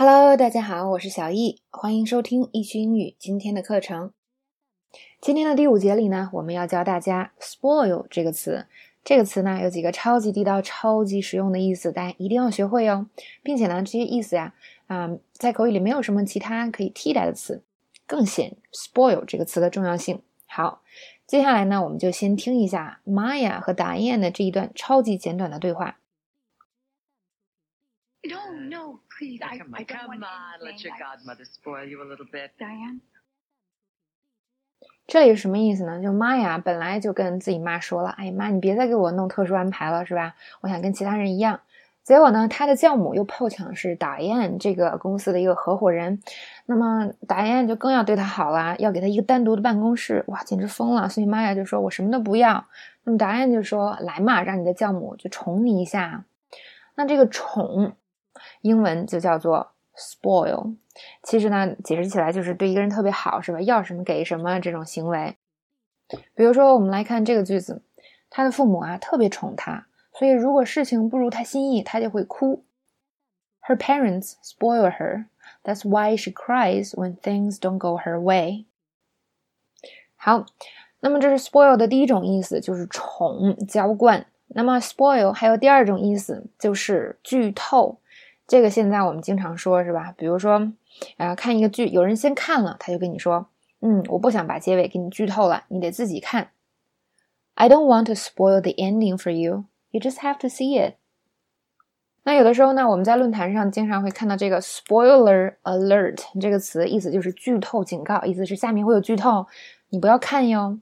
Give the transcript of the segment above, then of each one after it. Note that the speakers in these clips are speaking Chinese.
Hello，大家好，我是小易，欢迎收听易趣英语今天的课程。今天的第五节里呢，我们要教大家 “spoil” 这个词。这个词呢，有几个超级地道、超级实用的意思，大家一定要学会哦。并且呢，这些意思呀，啊，在口语里没有什么其他可以替代的词，更显 “spoil” 这个词的重要性。好，接下来呢，我们就先听一下 Maya 和 Diane 的这一段超级简短的对话。No, no, please. I, come I on, don't come want on, let your godmother spoil you a little bit. Diane? 这里是什么意思呢？就妈呀，本来就跟自己妈说了，哎妈，你别再给我弄特殊安排了，是吧？我想跟其他人一样。结果呢，他的教母又碰巧是打燕这个公司的一个合伙人，那么打燕就更要对他好啦，要给他一个单独的办公室，哇，简直疯了。所以妈呀就说：“我什么都不要。”那么打燕就说：“来嘛，让你的教母就宠你一下。”那这个宠，英文就叫做 spoil。其实呢，解释起来就是对一个人特别好，是吧？要什么给什么这种行为。比如说，我们来看这个句子，他的父母啊特别宠他，所以如果事情不如他心意，他就会哭。Her parents spoil her. That's why she cries when things don't go her way. 好，那么这是 spoil 的第一种意思，就是宠、娇惯。那么 spoil 还有第二种意思，就是剧透。这个现在我们经常说，是吧？比如说，啊，看一个剧，有人先看了，他就跟你说，嗯，我不想把结尾给你剧透了，你得自己看。I don't want to spoil the ending for you. You just have to see it. 那有的时候呢，我们在论坛上经常会看到这个 “spoiler alert” 这个词，意思就是剧透警告，意思是下面会有剧透，你不要看哟。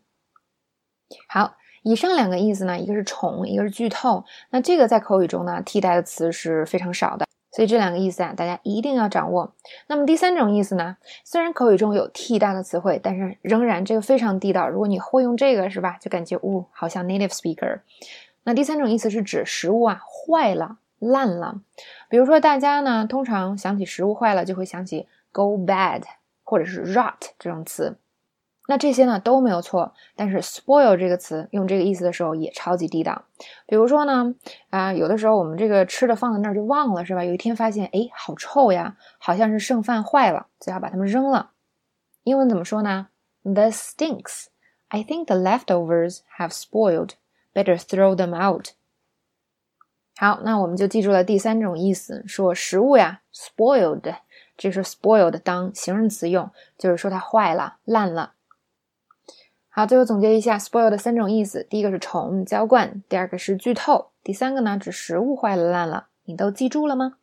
好，以上两个意思呢，一个是宠，一个是剧透。那这个在口语中呢，替代的词是非常少的，所以这两个意思啊，大家一定要掌握。那么第三种意思呢，虽然口语中有替代的词汇，但是仍然这个非常地道。如果你会用这个，是吧，就感觉呜，好像 native speaker。那第三种意思是指食物啊坏了、烂了。比如说，大家呢通常想起食物坏了，就会想起 go bad 或者是 rot 这种词。那这些呢都没有错，但是 spoil 这个词用这个意思的时候也超级地道。比如说呢，啊、有的时候我们这个吃的放在那儿就忘了，是吧？有一天发现，哎，好臭呀，好像是剩饭坏了，最好把它们扔了。英文怎么说呢？This stinks. I think the leftovers have spoiled. Better throw them out. 好，那我们就记住了第三种意思，说食物呀，spoiled，这是 spoiled 当形容词用，就是说它坏了、烂了。好，最后总结一下 spoil 的三种意思：第一个是宠、物浇灌；第二个是剧透；第三个呢指食物坏了、烂了。你都记住了吗？